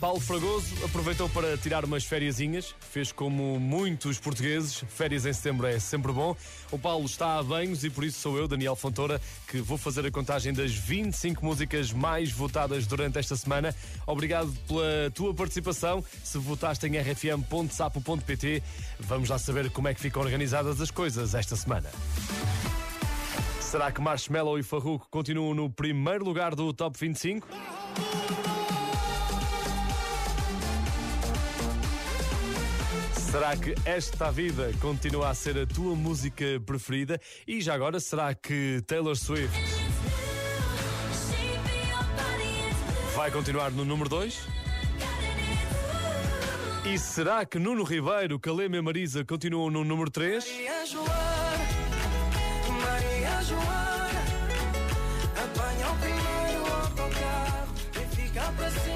Paulo Fragoso aproveitou para tirar umas fériasinhas, fez como muitos portugueses, férias em setembro é sempre bom. O Paulo está a banhos e por isso sou eu, Daniel Fontoura, que vou fazer a contagem das 25 músicas mais votadas durante esta semana. Obrigado pela tua participação. Se votaste em rfm.sapo.pt, vamos lá saber como é que ficam organizadas as coisas esta semana. Será que Marshmallow e Farruko continuam no primeiro lugar do Top 25? Será que esta vida continua a ser a tua música preferida? E já agora, será que Taylor Swift vai continuar no número 2? E será que Nuno Ribeiro, Calema e Marisa continuam no número 3?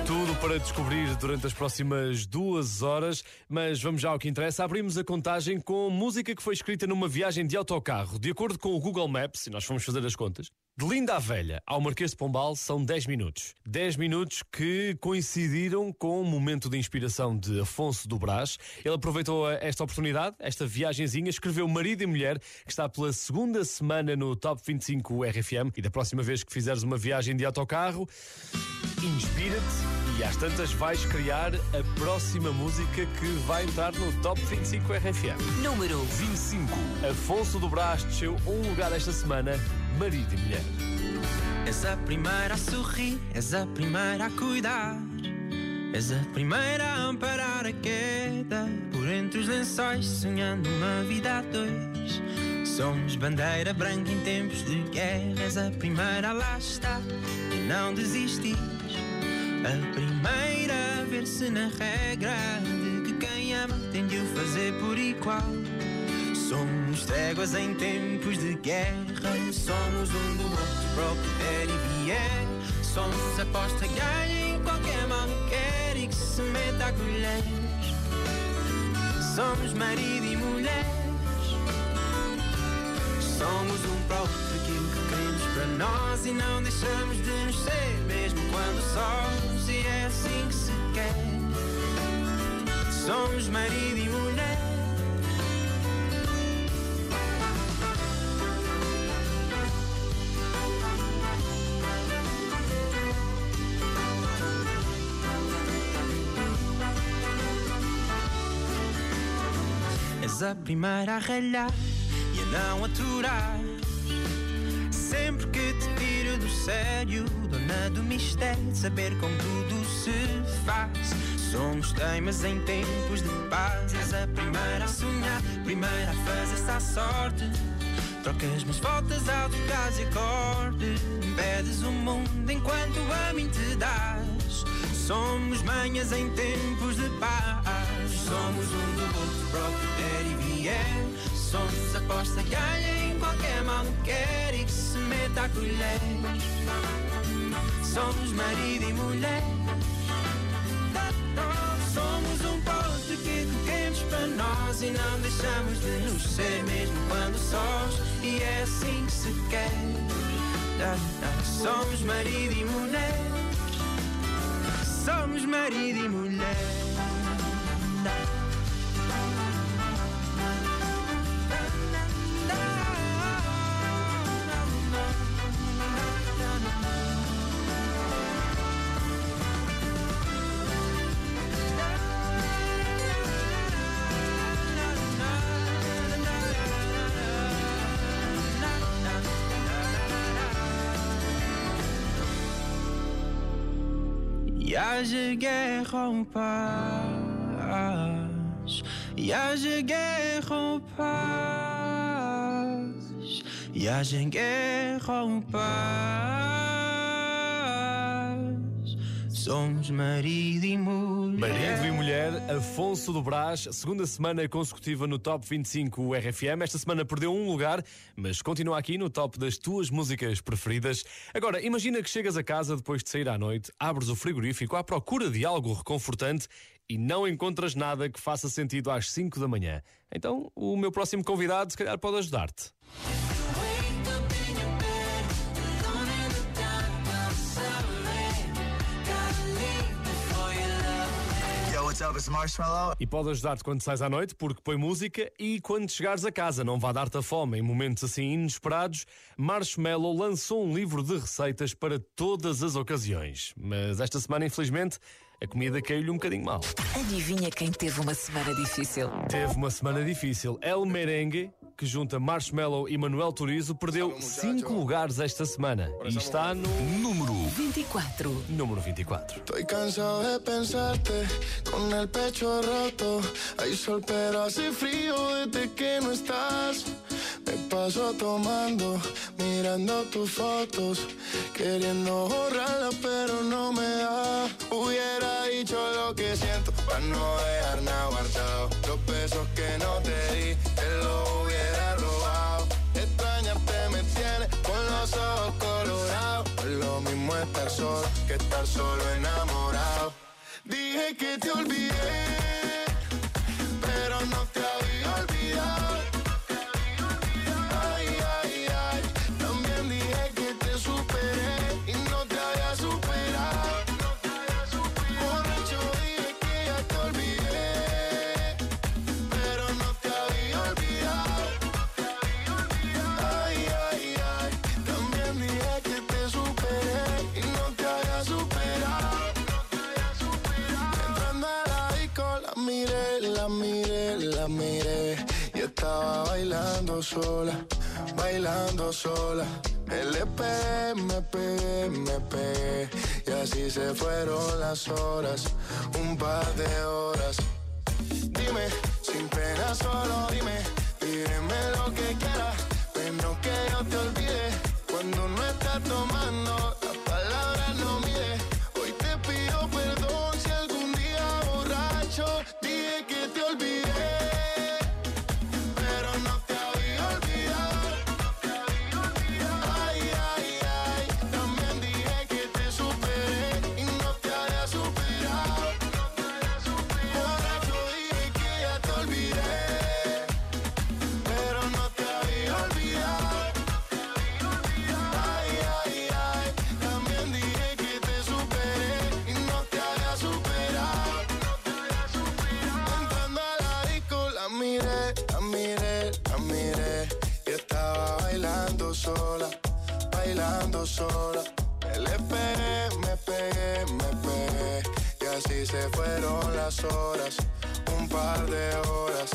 Tudo para descobrir durante as próximas duas horas, mas vamos já ao que interessa. Abrimos a contagem com música que foi escrita numa viagem de autocarro. De acordo com o Google Maps, e nós fomos fazer as contas, de Linda à Velha ao Marquês de Pombal são 10 minutos. 10 minutos que coincidiram com o momento de inspiração de Afonso do Brás. Ele aproveitou esta oportunidade, esta viagenzinha, escreveu Marido e Mulher, que está pela segunda semana no Top 25 RFM. E da próxima vez que fizeres uma viagem de autocarro, inspira-te e às tantas vais criar a próxima música que vai entrar no Top 25 RFM. Número 25. Afonso do Brás desceu um lugar esta semana, Marido e Mulher. És a primeira a sorrir, és a primeira a cuidar. És a primeira a amparar a queda por entre os lençóis, sonhando uma vida a dois. Somos bandeira branca em tempos de guerra. És a primeira a lá estar e não desistir. A primeira a ver-se na regra de que quem ama tem de o fazer por igual. Somos tréguas em tempos de guerra. Somos um do outro para o que der e vier. Somos aposta ganha em qualquer mal que quer e que se meta a colher. Somos marido e mulher. Somos um para o aquilo que queremos para nós e não deixamos de nos ser, mesmo quando sós. E é assim que se quer. Somos marido e mulher. És a primeira a ralhar e a não aturar. Sempre que te tiro do sério, dona do mistério de saber como tudo se faz. Somos temas em tempos de paz. És a primeira a sonhar, primeira a fazer-se à sorte. Trocas mais voltas ao trocares e acorde. Impedes o mundo enquanto a mim te das. Somos manhas em tempos de paz. Somos um do outro para o que der e vier. Somos aposta ganha em qualquer mal que quer e que se meta a colher. Somos marido e mulher. Somos um outro que queremos para nós e não deixamos de nos ser mesmo quando sós. E é assim que se quer. Somos marido e mulher. Somos marido e mulher. E haja guerra ou paz, e haja guerra ou paz, e haja guerra ou paz. somos marido e mulher. Marido e mulher, Afonso do Brás, segunda semana consecutiva no Top 25 RFM. Esta semana perdeu um lugar, mas continua aqui no top das tuas músicas preferidas. Agora, imagina que chegas a casa depois de sair à noite, abres o frigorífico à procura de algo reconfortante e não encontras nada que faça sentido às 5 da manhã. Então, o meu próximo convidado, se calhar, pode ajudar-te. E pode ajudar-te quando sais à noite, porque põe música e quando chegares a casa não vá dar-te a fome em momentos assim inesperados. Marshmallow lançou um livro de receitas para todas as ocasiões. Mas esta semana, infelizmente, a comida caiu-lhe um bocadinho mal. Adivinha quem teve uma semana difícil? Teve uma semana difícil. El Merengue, que junta Marshmallow e Manuel Turizo, perdeu 5 lugares esta semana. E está no Número 24. número 24. Estoy cansado de pensarte con el pecho roto. Hay sol, pero hace frío desde que no estás. Me paso tomando, mirando tus fotos, queriendo borrarlas, pero no me da. Hubiera dicho lo que siento para no dejar nada guardado. Los besos que no te di, te los hubiera robado. Extrañarte me tiene con los ojos colorados. Lo mismo estar solo que estar solo enamorado. Dije que te olvidé, miré. Y estaba bailando sola, bailando sola. LP, me pegué, me pegué. Y así se fueron las horas, un par de horas. Me le pegué, me pegué, me pegué. Y así se fueron las horas, un par de horas.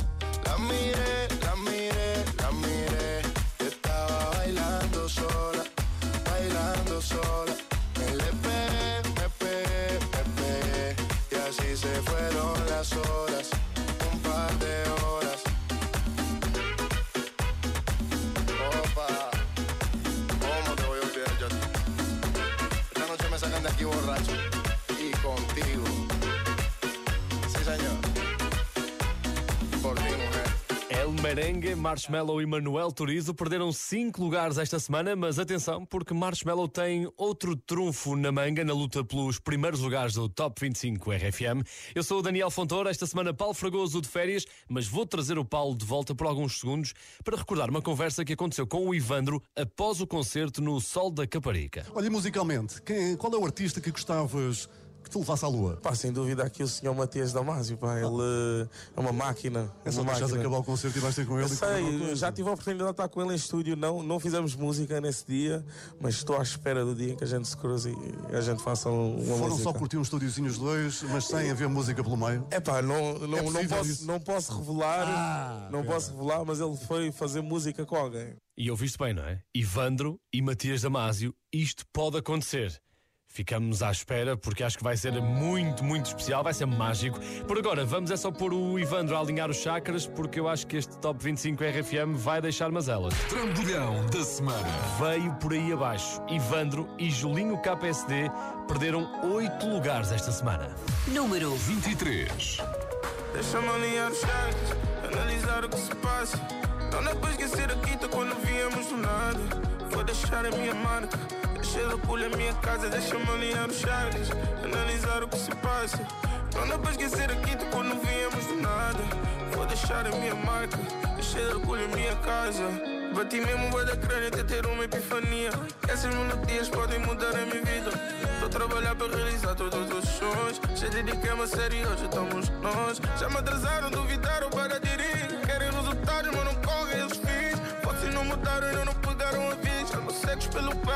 La miré, la miré, la miré. racho. Merengue, Marshmallow e Manuel Turizo perderam 5 lugares esta semana, mas atenção, porque Marshmallow tem outro trunfo na manga na luta pelos primeiros lugares do Top 25 RFM. Eu sou o Daniel Fontoura, esta semana Paulo Fragoso de férias, mas vou trazer o Paulo de volta por alguns segundos para recordar uma conversa que aconteceu com o Ivandro após o concerto no Sol da Caparica. Olha, musicalmente, quem, qual é o artista que gostavas que te levasse à lua? Pá, sem dúvida aqui o senhor Matias Damasio, pá, ele é uma máquina. É só uma deixares máquina. acabar o concerto e vais ter com ele. Eu sei, já tive a oportunidade de estar com ele em estúdio, não, não fizemos música nesse dia, mas estou à espera do dia em que a gente se cruze e a gente faça um- uma Foram música. só curtir uns estúdiozinhos dois, mas sem haver música pelo meio. É pá, não, não, É não, posso, isso? não posso revelar, Ah, não pera. posso revelar, mas ele foi fazer música com alguém. E ouviste bem, não é? Ivandro e Matias Damasio, isto pode acontecer. Ficamos à espera porque acho que vai ser muito, muito especial, vai ser mágico. Por agora, vamos é só pôr o Ivandro a alinhar os chakras porque eu acho que este Top 25 RFM vai deixar mazelas. Trambolhão da semana. Veio por aí abaixo. Ivandro e Julinho KPSD perderam 8 lugares esta semana. Número 23. Deixa-me alinhar os chakras, analisar o que se passa. Não dá para esquecer a quinta quando viemos do nada. Vou deixar a minha marca. Da pulha a minha casa, deixa-me alinhar os chakras, analisar o que se passa. Não dá para esquecer a quinta quando viemos do nada. Vou deixar a minha marca, deixei da pulha a minha casa. Bati mesmo o da crânio até ter uma epifania. Essas melodias podem mudar a minha vida. Estou a trabalhar para realizar todos os sonhos. Já dediquei-me a sério, hoje estamos nós. Já me atrasaram, duvidaram para aderir.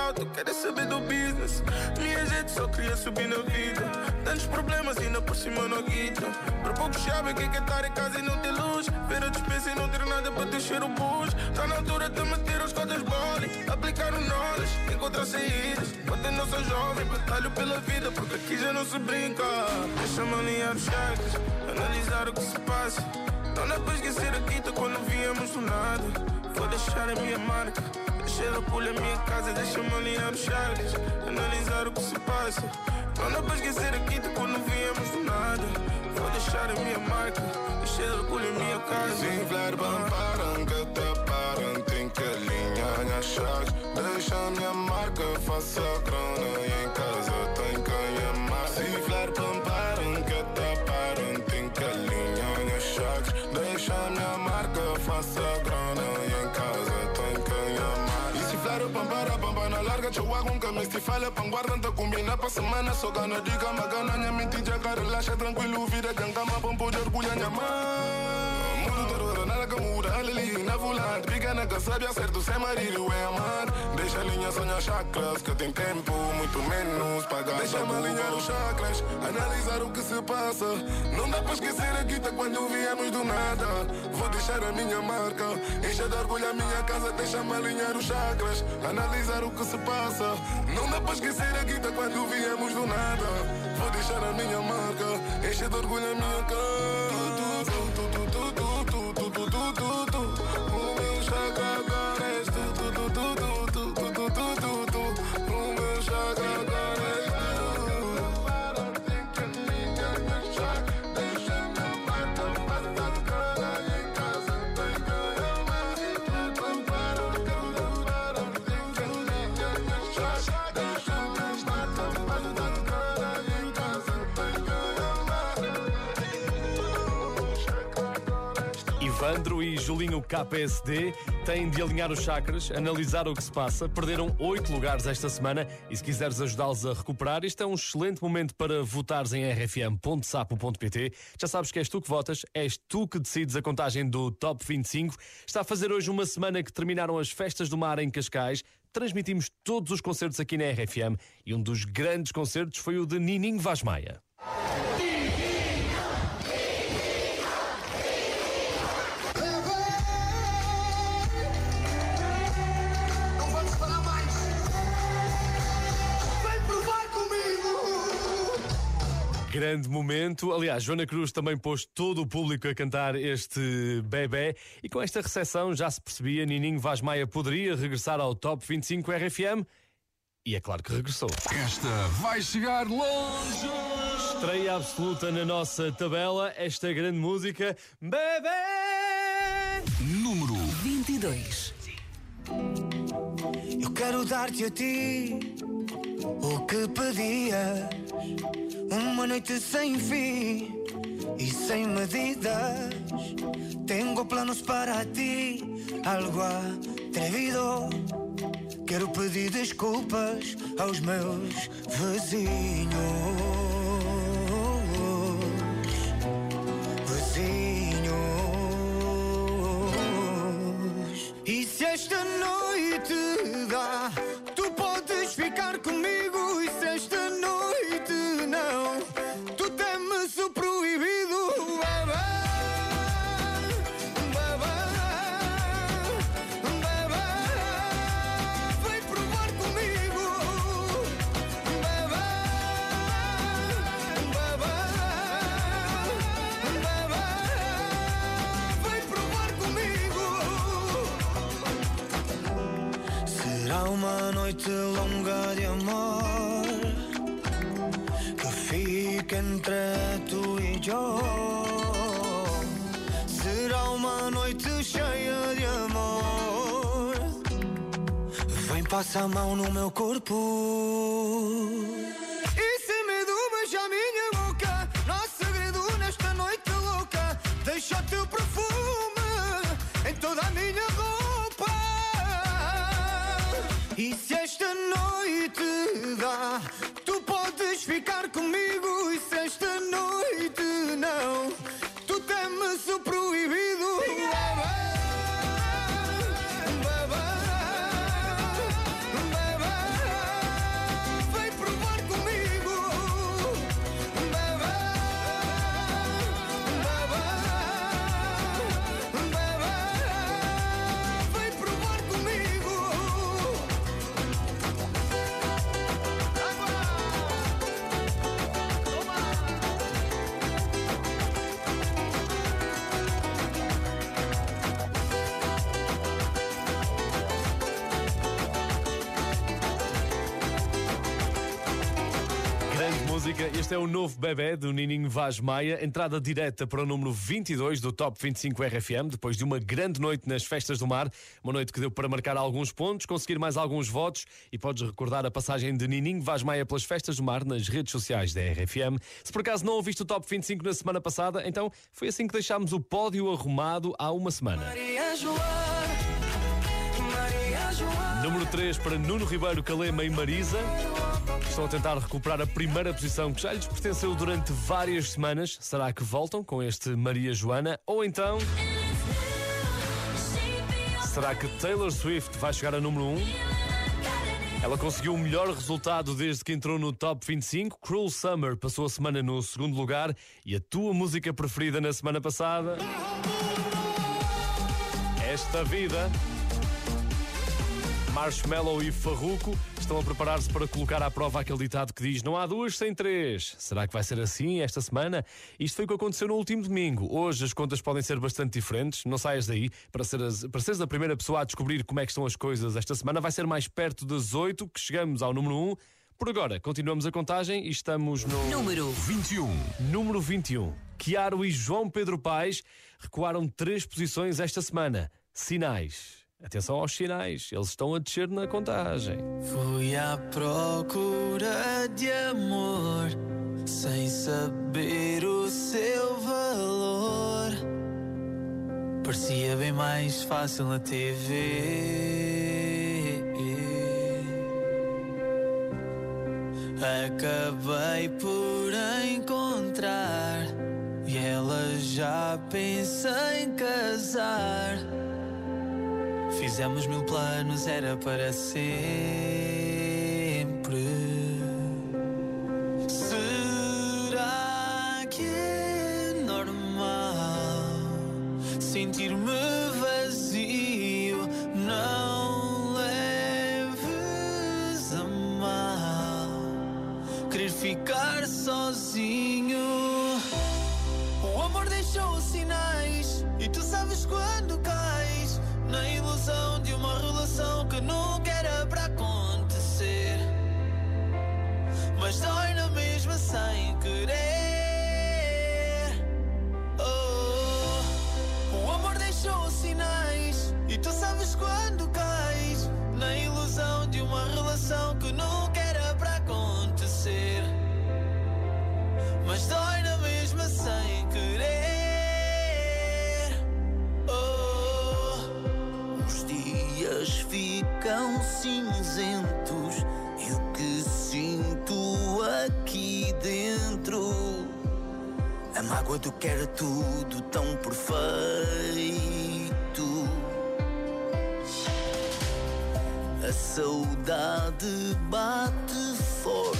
Pau, tu queres saber do business. Minha gente só queria subir na vida. Tantos problemas, ainda por cima não guita. Para poucos sabem que é é estar em casa e não ter luz. Ver a dispensa e não ter nada para deixar o bus. Está na altura de meter as cotas bole. Aplicar o knowledge, encontrar saídas. Não sou jovem, batalho pela vida, porque aqui já não se brinca. Deixa-me alinhar os chakras, analisar o que se passa. Não dá para esquecer a quinta quando viemos do nada. Vou deixar a minha marca. Deixei da pulha a minha casa, deixa-me alinhar os chakras, analisar o que se passa. Não dá para esquecer a quinta quando viemos do nada. Vou deixar a minha marca, deixei da pulha a minha casa. Sin fler param que te param Tem que alinhar as chaves Deixa a minha marca, faça a crona E em casa tem que amar Sin fler param que te param Tem que alinhar as chaves Deixa a minha marca, faça a nunca me estifale Pan guardando combina pa semana. Só gana diga magana minha mentira cara relaxa tranquilo Vira gangama bom poder orgulha nha mãe Ali na volante, pequena que sabe acerto Sem marido é amar Deixa a linha sonhar chakras Que tem tempo, muito menos pagar Deixa-me alinhar os chakras Analisar o que se passa. Não dá para esquecer a guita quando viemos do nada. Vou deixar a minha marca Encher de orgulho a minha casa Deixa-me alinhar os chakras Analisar o que se passa. Não dá para esquecer a guita quando viemos do nada. Vou deixar a minha marca Encher de orgulho a minha casa Julinho KPSD têm de alinhar os chakras, analisar o que se passa. Perderam oito lugares esta semana e se quiseres ajudá-los a recuperar, este é um excelente momento para votares em rfm.sapo.pt. Já sabes que és tu que votas, és tu que decides a contagem do Top 25. Está a fazer hoje uma semana que terminaram as festas do mar em Cascais. Transmitimos todos os concertos aqui na RFM e um dos grandes concertos foi o de Nininho Vaz Maia. Grande momento. Aliás, Joana Cruz também pôs todo o público a cantar este bebê. E com esta recepção já se percebia, Nininho Vaz Maia poderia regressar ao Top 25 RFM. E é claro que regressou. Esta vai chegar longe. Estreia absoluta na nossa tabela, esta grande música, Bebê! Número 22. Eu dar-te a ti o que pedias. Uma noite sem fim e sem medidas. Tengo planos para ti, algo atrevido. Quero pedir desculpas aos meus vizinhos. Vizinhos. E se esta noite te dá noite longa de amor que fica entre tu e eu. Será uma noite cheia de amor. Vem, passa a mão no meu corpo. Bebê do Nininho Vaz Maia. Entrada direta para o número 22 do Top 25 RFM, depois de uma grande noite nas Festas do Mar. Uma noite que deu para marcar alguns pontos, conseguir mais alguns votos e podes recordar a passagem de Nininho Vaz Maia pelas Festas do Mar nas redes sociais da RFM. Se por acaso não ouviste o Top 25 na semana passada, então foi assim que deixámos o pódio arrumado há uma semana. Maria João, Maria João. Número 3 para Nuno Ribeiro, Calema e Marisa. Estão a tentar recuperar a primeira posição que já lhes pertenceu durante várias semanas. Será que voltam com este Maria Joana? Ou então. Será que Taylor Swift vai chegar a número 1? Ela conseguiu o melhor resultado desde que entrou no Top 25. Cruel Summer passou a semana no segundo lugar. E a tua música preferida na semana passada? Esta vida. Marshmallow e Farruco estão a preparar-se para colocar à prova aquele ditado que diz não há duas sem três. Será que vai ser assim esta semana? Isto foi o que aconteceu no último domingo. Hoje as contas podem ser bastante diferentes. Não saias daí. Para, seres, para seres a primeira pessoa a descobrir como é que estão as coisas esta semana, vai ser mais perto das oito que chegamos ao número um. Por agora, continuamos a contagem e estamos no... Número 21. Número 21. Chiaro e João Pedro Paes recuaram três posições esta semana. Sinais. Atenção aos sinais, eles estão a descer na contagem. Fui à procura de amor sem saber o seu valor. Parecia bem mais fácil na TV. Acabei por encontrar e ela já pensa em casar. Fizemos mil planos, era para sempre. A mágoa do que era tudo tão perfeito. A saudade bate forte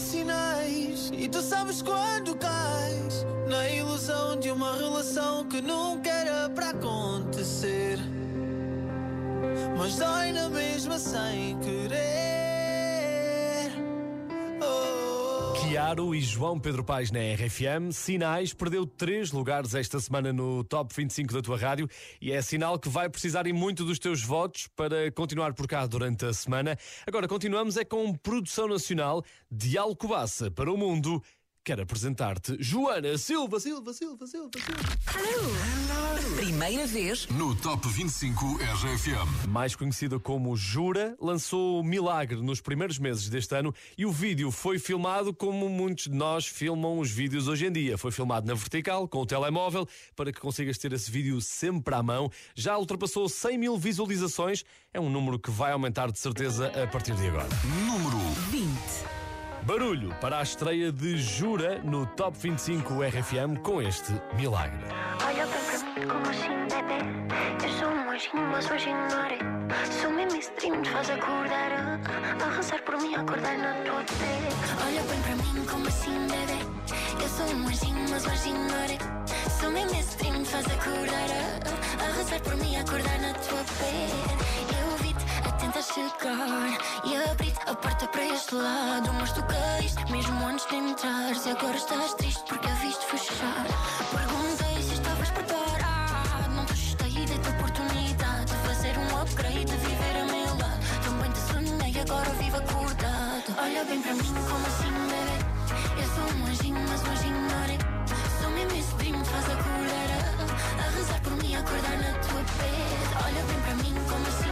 sinais. E tu sabes quando Chiaro e João Pedro Paes na RFM. Sinais perdeu três lugares esta semana no Top 25 da tua rádio e é sinal que vai precisar muito dos teus votos para continuar por cá durante a semana. Agora continuamos é com produção nacional de Alcobaça para o mundo. Quero apresentar-te Joana Silva, Silva, Silva, Silva, Silva. Primeira vez No Top 25 RFM. Mais conhecida como Jura, lançou Milagre nos primeiros meses deste ano e o vídeo foi filmado como muitos de nós filmam os vídeos hoje em dia. Foi filmado na vertical, com o telemóvel, para que consigas ter esse vídeo sempre à mão. Já ultrapassou 100 mil visualizações, é um número que vai aumentar de certeza a partir de agora. Número 20. Barulho para a estreia de Jura no Top 25 RFM com este Milagre. Olha para mim como assim, bebê. Eu sou um anjinho, mas hoje ignore. Sou mesmo stream, te faz acordar. A, a rezar por mim, acordar na tua pele. Olha bem para mim como assim, bebê. Eu sou um anjinho, mas hoje ignore. Sou mesmo stream, te faz acordar. A, a rezar por mim, acordar na tua pele. Eu a chegar e abri-te a porta para este lado. Mas tu caíste mesmo antes de entrares. E agora estás triste porque a viste fechar. Perguntei se estavas preparado. Não te gostei da tua oportunidade de fazer um upgrade, de viver a meu lado. Também te sonhei, agora vivo acordado. Olha bem para mim, como assim, bebê? Eu sou um anjinho, mas hoje ignore. Sou mesmo esse primo, faz acordar. A, a rezar por mim, acordar na tua pele. Olha bem para mim, como assim,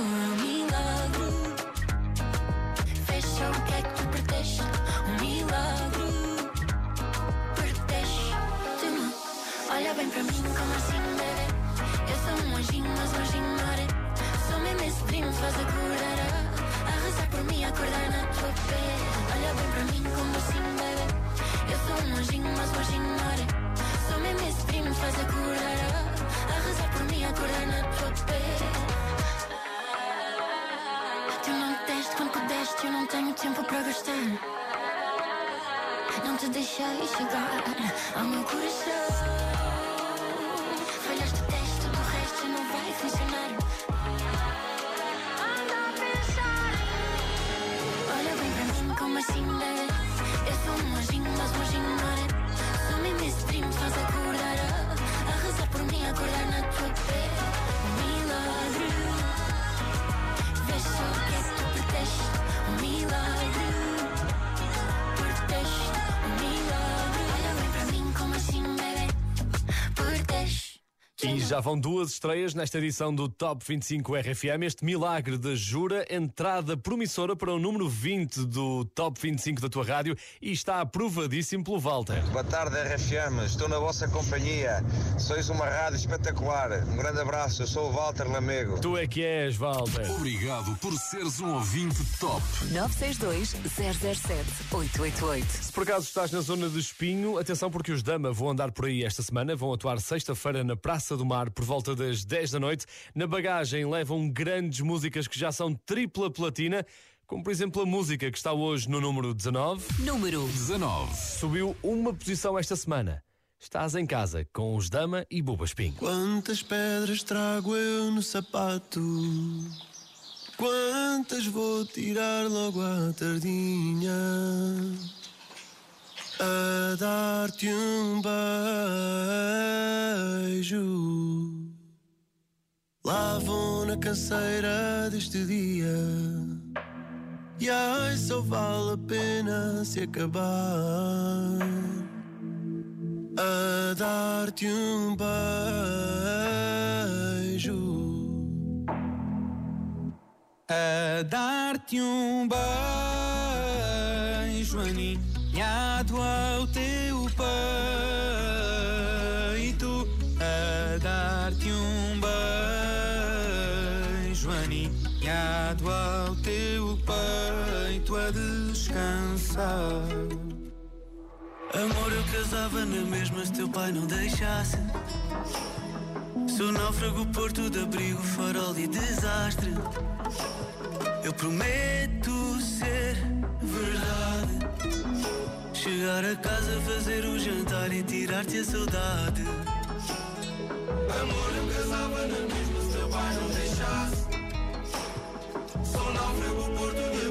um anjinho, ignore. Sou mesmo esse primo, faz acordar. A, a rezar por mim, acordar na tua pele. Olha bem para mim, como assim, bebê? Eu sou um anjinho, mas hoje ignore. Sou mesmo esse primo, faz acordar. A, a rezar por mim, acordar na tua pele. Tu não me deste quando pudeste, eu não tenho tempo para gastar. Não te deixei chegar ao meu coração. Milagre. Olha bem para mim, como assim. E já vão duas estreias nesta edição do Top 25 RFM. Este milagre da Jura, entrada promissora para o número 20 do Top 25 da tua rádio e está aprovadíssimo pelo Walter. Boa tarde, RFM. Estou na vossa companhia. Sois uma rádio espetacular. Um grande abraço. Eu sou o Walter Lamego. Tu é que és, Walter. Obrigado por seres um ouvinte top. 962 007 888. Se por acaso estás na zona de Espinho, atenção porque os Dama vão andar por aí esta semana, vão atuar sexta-feira na Praça do Mar por volta das 10 da noite. Na bagagem levam grandes músicas que já são tripla platina. Como por exemplo a música que está hoje no número 19. Número 19. Subiu uma posição esta semana. Estás em casa com os Dama e Buba Espinho. Quantas pedras trago eu no sapato? Quantas vou tirar logo à tardinha? A dar-te um beijo. Lá vou na canseira deste dia. E ai, só vale a pena se acabar a dar-te um beijo. A dar-te um beijo aninhado ao teu peito. A dar-te um beijo aninhado ao teu peito a descansar. Amor, eu casava na mesma se teu pai não deixasse. Sou náufrago, porto de abrigo, farol e desastre. Eu prometo Chegar a casa, fazer o jantar e tirar-te a saudade. Amor, eu casava na mesma se teu pai não deixasse. Sou náufrago, porto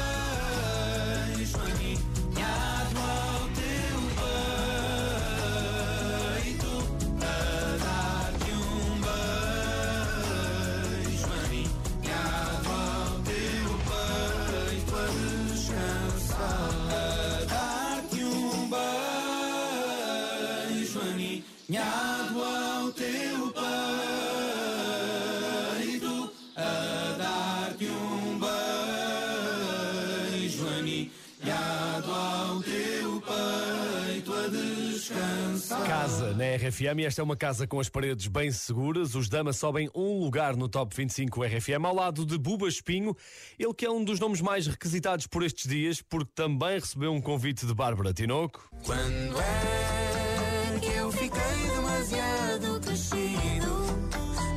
RFM e esta é uma casa com as paredes bem seguras. Os Dama sobem um lugar no Top 25 RFM ao lado de Buba Espinho, ele que é um dos nomes mais requisitados por estes dias, porque também recebeu um convite de Bárbara Tinoco. Quando é que eu fiquei demasiado crescido?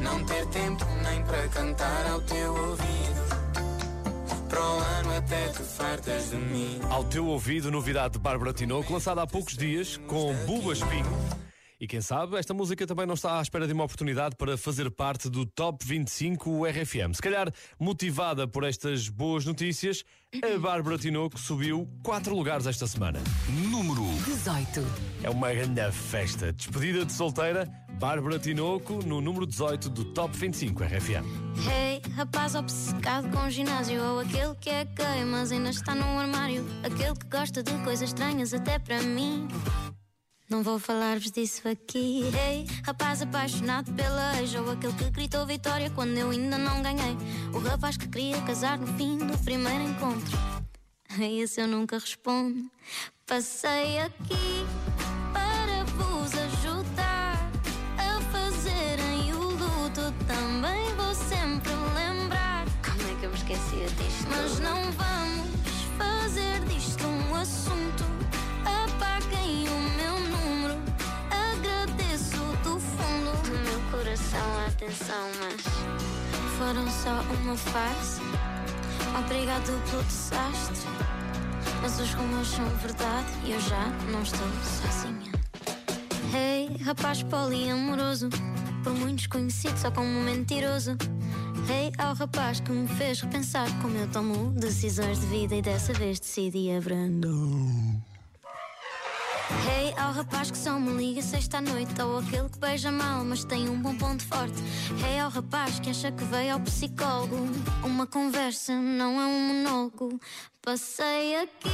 Não ter tempo nem para cantar ao teu ouvido. Para o ano até te fartas de mim. Ao teu ouvido, novidade de Bárbara Tinoco, lançada há poucos dias com Buba Espinho. E quem sabe, esta música também não está à espera de uma oportunidade para fazer parte do Top 25 RFM. Se calhar, motivada por estas boas notícias, a Bárbara Tinoco subiu 4 lugares esta semana. Número 18. É uma grande festa. Despedida de solteira, Bárbara Tinoco no número 18 do Top 25 RFM. Hey, rapaz obcecado com ginásio Ou aquele que é gay, mas ainda está no armário Aquele que gosta de coisas estranhas até para mim Não vou falar-vos disso aqui. Hey, rapaz apaixonado pela ex Ou aquele que gritou vitória quando eu ainda não ganhei. O rapaz que queria casar no fim do primeiro encontro. A esse eu nunca respondo. Passei aqui para vos ajudar A fazerem o luto Também vou sempre lembrar. Como é que eu me esquecia disto? Mas não Mas foram só uma fase. Obrigado pelo desastre. Mas os rumores são verdade e eu já não estou sozinha. Hey, rapaz poliamoroso, por muitos conhecido só como mentiroso. Hey, ao rapaz que me fez repensar como eu tomo decisões de vida e dessa vez decidi abrandar. Hey, ao rapaz que só me liga sexta à noite. Ou aquele que beija mal, mas tem um bom ponto forte. Hey, ao rapaz que acha que veio ao psicólogo. Uma conversa não é um monólogo. Passei aqui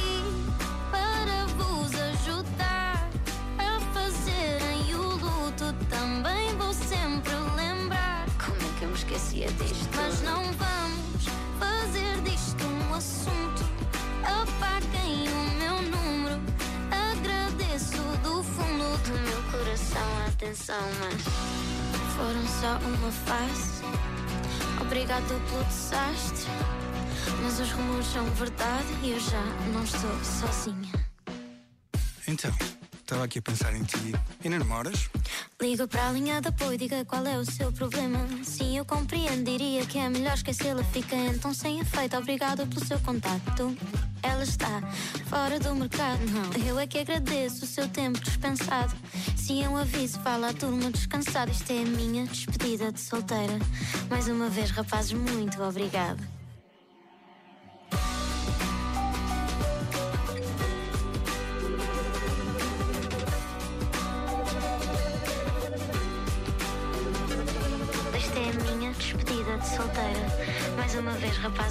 para vos ajudar A fazerem o luto. Também vou sempre lembrar Como é que eu me esquecia disto? Mas não vamos fazer disto um assunto. Apaguem atenção, mas foram só uma fase. Obrigado pelo desastre, mas os rumores são verdade e eu já não estou sozinha. Então, estava aqui a pensar em ti. E não namoras? Liga para a linha de apoio, diga qual é o seu problema. Sim, eu compreendo, diria que é melhor esquecê-la. Fica então sem efeito, obrigado pelo seu contacto. Ela está fora do mercado, não. Eu é que agradeço o seu tempo dispensado. Se é um aviso, fala à turma descansada. Isto é a minha despedida de solteira. Mais uma vez, rapazes, muito obrigado.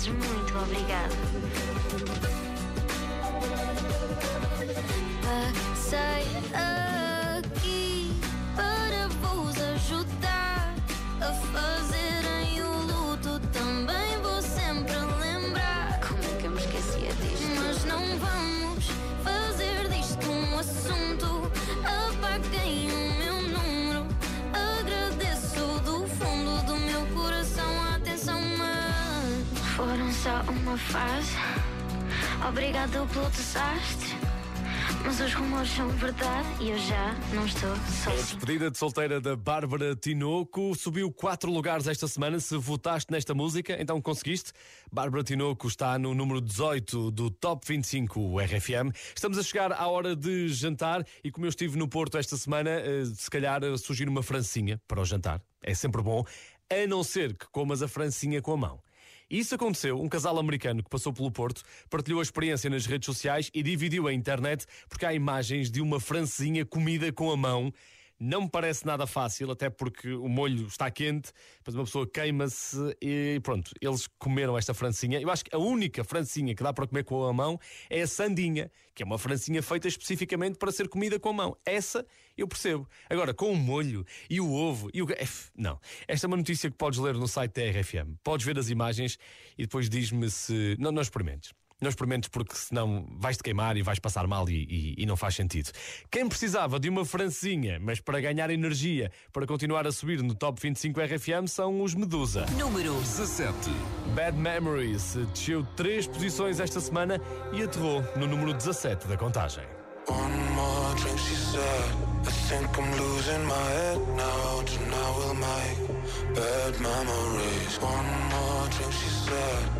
Rapazes, muito obrigado. Uma fase. Obrigado pelo desastre. Mas os rumores são verdade e eu já não estou A sozinha. despedida de solteira da Bárbara Tinoco subiu quatro lugares esta semana. Se votaste nesta música, então conseguiste. Bárbara Tinoco está no número 18 do Top 25 RFM. Estamos a chegar à hora de jantar e como eu estive no Porto esta semana, eh, se calhar eh, surgir uma francinha para o jantar. É sempre bom, a não ser que comas a francinha com a mão. Isso aconteceu. Um casal americano que passou pelo Porto partilhou a experiência nas redes sociais e dividiu a internet porque há imagens de uma francesinha comida com a mão. Não me parece nada fácil, até porque o molho está quente, depois uma pessoa queima-se e pronto, eles comeram esta francinha. Eu acho que a única francinha que dá para comer com a mão é a sandinha, que é uma francinha feita especificamente para ser comida com a mão. Essa eu percebo. Agora, com o molho e o ovo e o. Não. Esta é uma notícia que podes ler no site da RFM. Podes ver as imagens e depois diz-me se. Não, não experimentes. Não experimentes porque senão vais-te queimar e vais passar mal e, e- e não faz sentido. Quem precisava de uma francinha, mas para ganhar energia, para continuar a subir no Top 25 RFM, são os Medusa. Número 17. Bad Memories desceu três posições esta semana e aterrou no número 17 da contagem. One more drink, she said. I think I'm losing my head now. Tonight we'll make bad memories. One more drink, she said.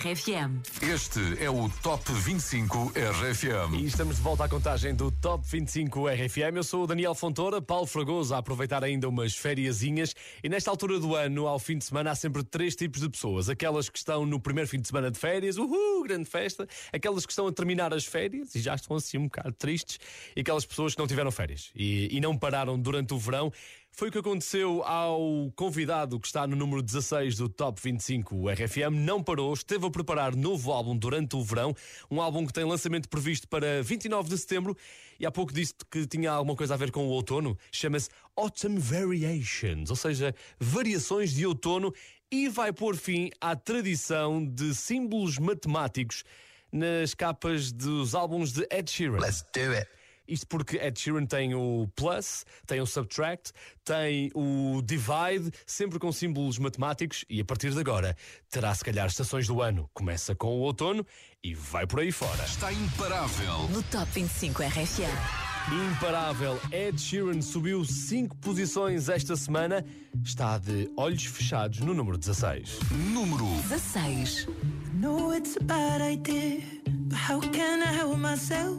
RFM. Este é o Top 25 RFM. E estamos de volta à contagem do Top 25 RFM. Eu sou o Daniel Fontoura, Paulo Fragoso, a aproveitar ainda umas fériasinhas. E nesta altura do ano, ao fim de semana, há sempre três tipos de pessoas. Aquelas que estão no primeiro fim de semana de férias, uhul, grande festa. Aquelas que estão a terminar as férias e já estão assim um bocado tristes. E aquelas pessoas que não tiveram férias e, e não pararam durante o verão. Foi o que aconteceu ao convidado que está no número 16 do Top 25 RFM. Não parou, esteve a preparar novo álbum durante o verão. Um álbum que tem lançamento previsto para 29 de setembro. E há pouco disse que tinha alguma coisa a ver com o outono. Chama-se Autumn Variations, ou seja, variações de outono. E vai pôr fim à tradição de símbolos matemáticos nas capas dos álbuns de Ed Sheeran. Let's do it. Isto porque Ed Sheeran tem o plus, tem o subtract, tem o divide, sempre com símbolos matemáticos e a partir de agora terá se calhar estações do ano. Começa com o outono e vai por aí fora. Está imparável. No Top 25 RFM. Imparável, Ed Sheeran subiu 5 posições esta semana, está de olhos fechados no número 16. Número 16. know it's a bad idea, but how can I help myself?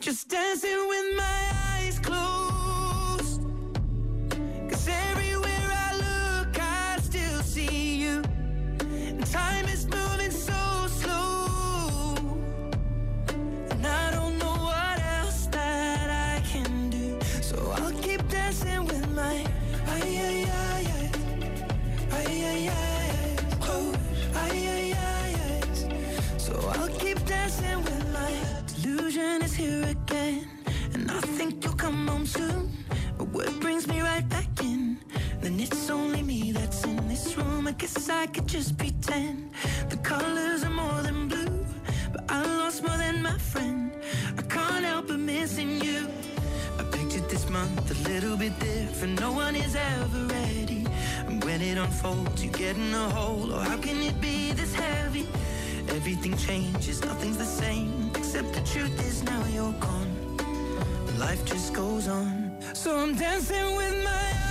just dancing with my eyes closed. Cause everywhere I look, I still see you. And time is moving so slow. And I don't know what else that I can do. So I'll keep dancing with my ay. So I'll keep dancing here again, and I think you'll come home soon. But what brings me right back in? Then it's only me that's in this room. I guess I could just pretend the colors are more than blue, but I lost more than my friend. I can't help but missing you. I pictured this month a little bit different. No one is ever ready. And when it unfolds, you get in a hole. Oh, how can it be this heavy? Everything changes, nothing's the same. Except the truth is now you're gone. Life just goes on. So I'm dancing with my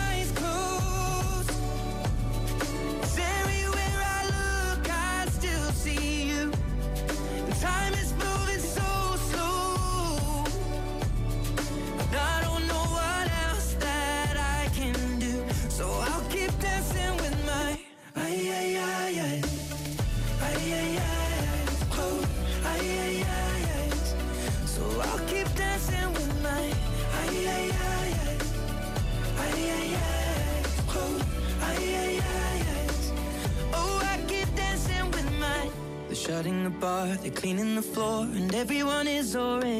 cleaning the floor, and everyone is already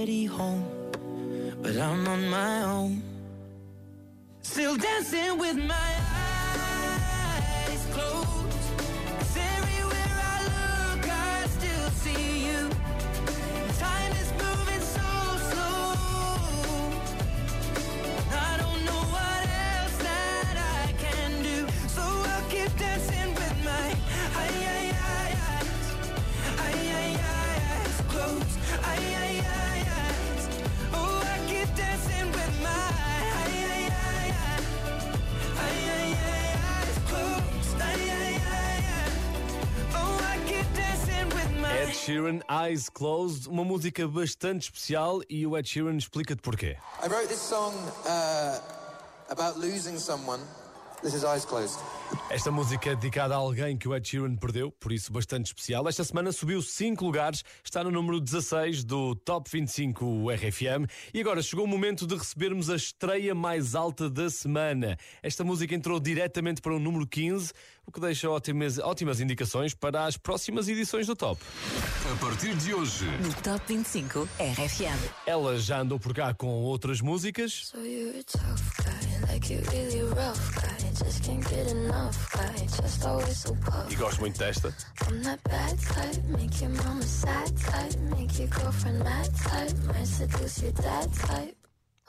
Eyes Closed, uma música bastante especial e o Ed Sheeran explica-te porquê. I wrote this song uh, about losing someone. This is Eyes Closed. Esta música é dedicada a alguém que o Ed Sheeran perdeu, por isso bastante especial. Esta semana subiu 5 lugares, está no número 16 do Top 25 RFM. E agora chegou o momento de recebermos a estreia mais alta da semana. Esta música entrou diretamente para o número 15, o que deixa ótimas, ótimas indicações para as próximas edições do Top. A partir de hoje, No Top 25 RFM. Ela já andou por cá com outras músicas. So E gosto muito desta. I'm that bad type, make your mama sad type, make your girlfriend mad type, might seduce your dad type.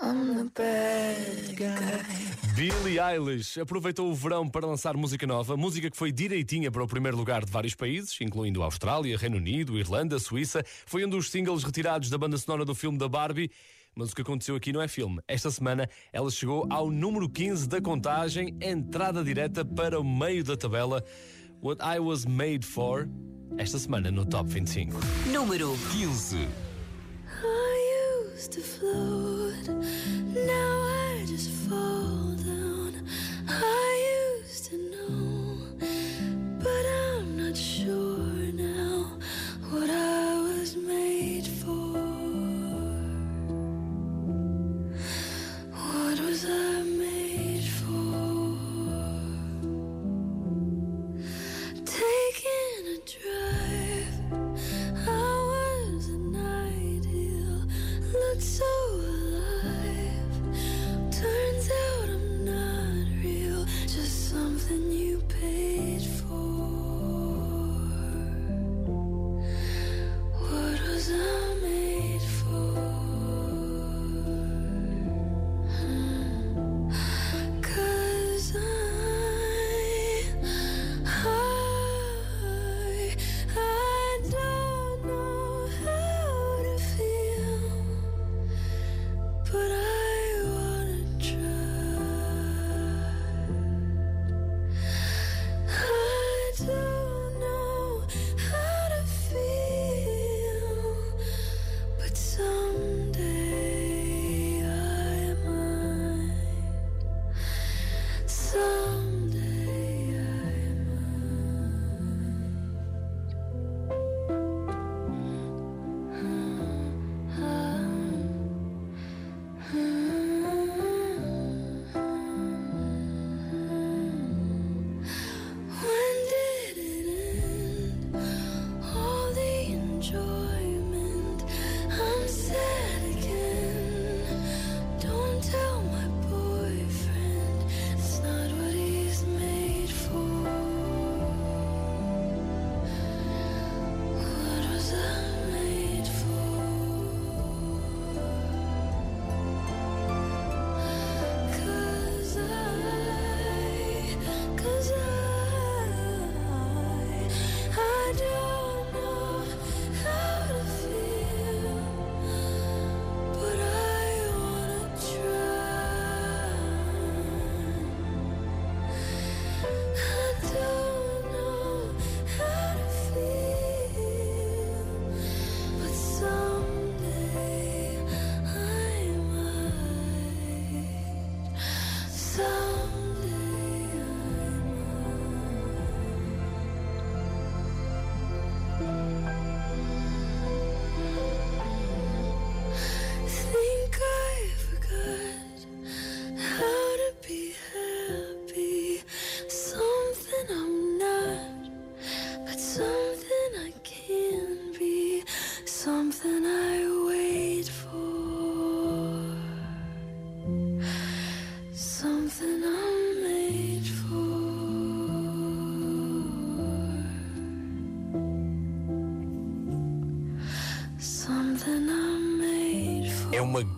I'm the bad guy. Billie Eilish aproveitou o verão para lançar música nova, música que foi direitinha para o primeiro lugar de vários países, incluindo Austrália, Reino Unido, Irlanda, Suíça. Foi um dos singles retirados da banda sonora do filme da Barbie. Mas o que aconteceu aqui não é filme. Esta semana ela chegou ao número 15 da contagem, entrada direta para o meio da tabela. What I Was Made For, esta semana no Top 25. Número 15. I used to float, now I just fall down. I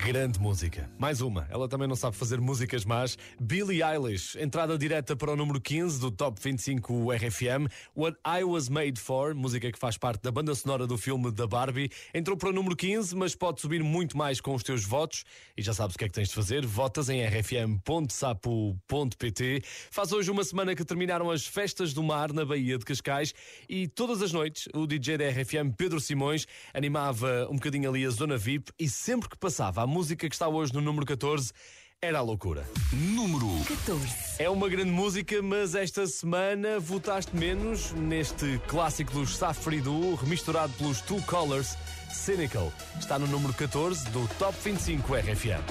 grande música. Mais uma. Ela também não sabe fazer músicas más. Billie Eilish, entrada direta para o número 15 do Top 25 RFM. What I Was Made For, música que faz parte da banda sonora do filme da Barbie. Entrou para o número 15, mas pode subir muito mais com os teus votos. E já sabes o que é que tens de fazer. Votas em rfm.sapo.pt. Faz hoje uma semana que terminaram as festas do mar na Baía de Cascais e todas as noites o DJ da RFM, Pedro Simões, animava um bocadinho ali a zona VIP e sempre que passava a música que está hoje no número 14 era a loucura. Número 14. É uma grande música, mas esta semana votaste menos neste clássico dos Safridu, remisturado pelos Two Colors, Cynical. Está no número 14 do Top 25 RFM.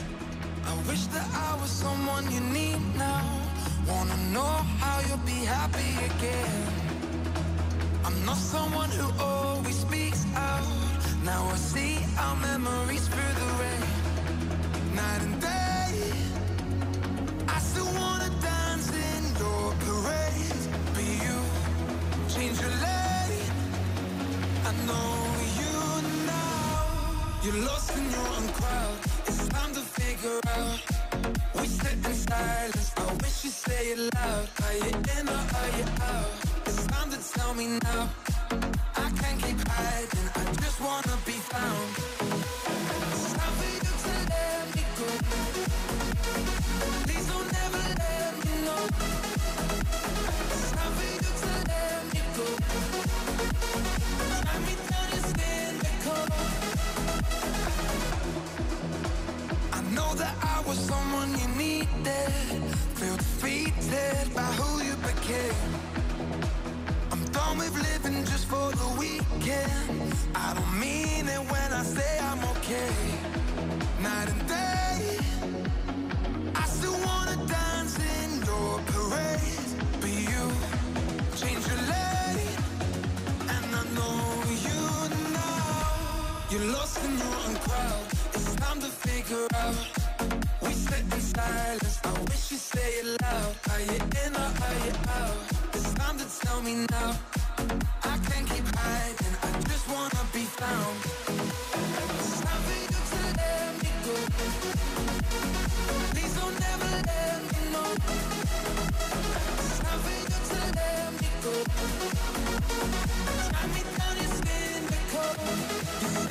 I wish that I was someone you need now. Wanna know how you'll be happy again. I'm not someone who always speaks out. Now I see our memories through the. Night and day. I still wanna dance in your parade. Be you, change your lane. I know you now. You're lost in your own crowd. It's time to figure out. We sit in silence. I wish you'd say it loud. Are you in or are you out? It's time to tell me now. I can't keep hiding. I just wanna be found. Needed. Feel defeated by who you became. I'm done with living just for the weekend. I don't mean it when I say I'm okay. Night and day, I still wanna dance in your parade. Be you, change your lane, and I know you now. You're lost in your own crowd. It's time to figure out. We sit in silence. I wish you say it loud. Are you in or are you out? It's time to tell me now. I can't keep hiding. I just wanna be found. It's time for you to let me go. Please don't ever let me know. It's time for you to let me go. Drag me down, you're cynical. You're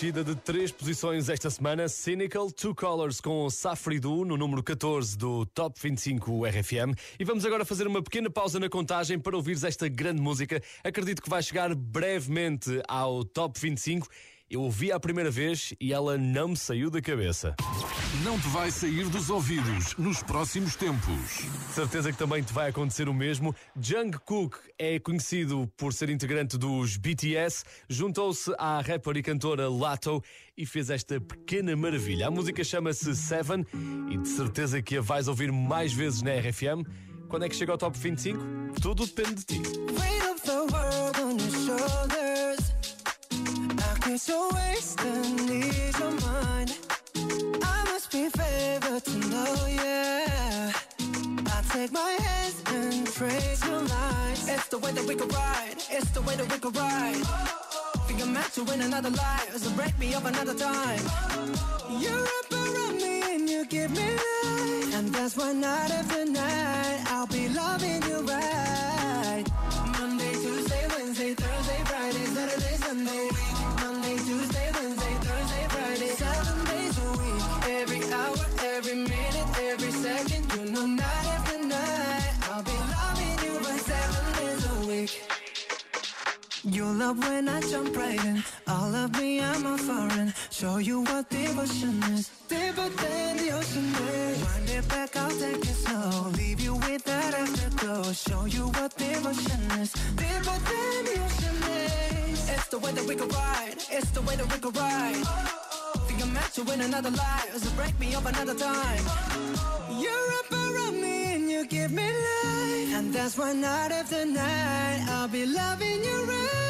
descida de três posições esta semana. Cynical, Two Colors com Safridu no número 14 do Top 25 RFM. E vamos agora fazer uma pequena pausa na contagem para ouvires esta grande música. Acredito que vai chegar brevemente ao Top 25. Eu ouvi a primeira vez e ela não me saiu da cabeça. Não te vai sair dos ouvidos nos próximos tempos. Certeza que também te vai acontecer o mesmo. Jungkook é conhecido por ser integrante dos BTS, juntou-se à rapper e cantora Lato e fez esta pequena maravilha. A música chama-se Seven e de certeza que a vais ouvir mais vezes na RFM. Quando é que chega ao top 25? Tudo depende de ti. I can't so waste and ease your mind. I must be favored to know, yeah. I take my hands and trace your lines. It's the way that we could ride. It's the way that we could ride. Think I'm meant to win another life, so break me up another time. You wrap around me and you give me life, and that's why night after night I'll be loving you right. Love when I jump right in. All of me, I'm a foreign. Show you what devotion is. Deeper than the ocean is. Wind it back, I'll take it slow. Leave you with that afterglow. Show you what devotion is. Deeper than the ocean is. It's the way that we can ride. It's the way that we can ride. Think I'm meant to win another life. So break me up another time. You're up around me and you give me life. And that's why night after night I'll be loving you right.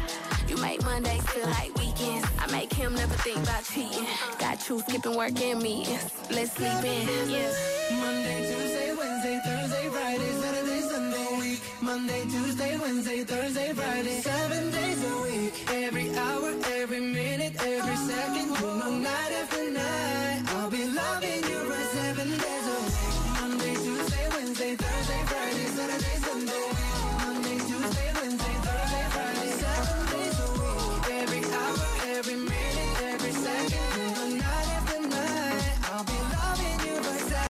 You make Mondays feel like weekends. I make him never think about cheating. Got you skipping work and meetings. Let's sleep in, yeah. Monday, Tuesday,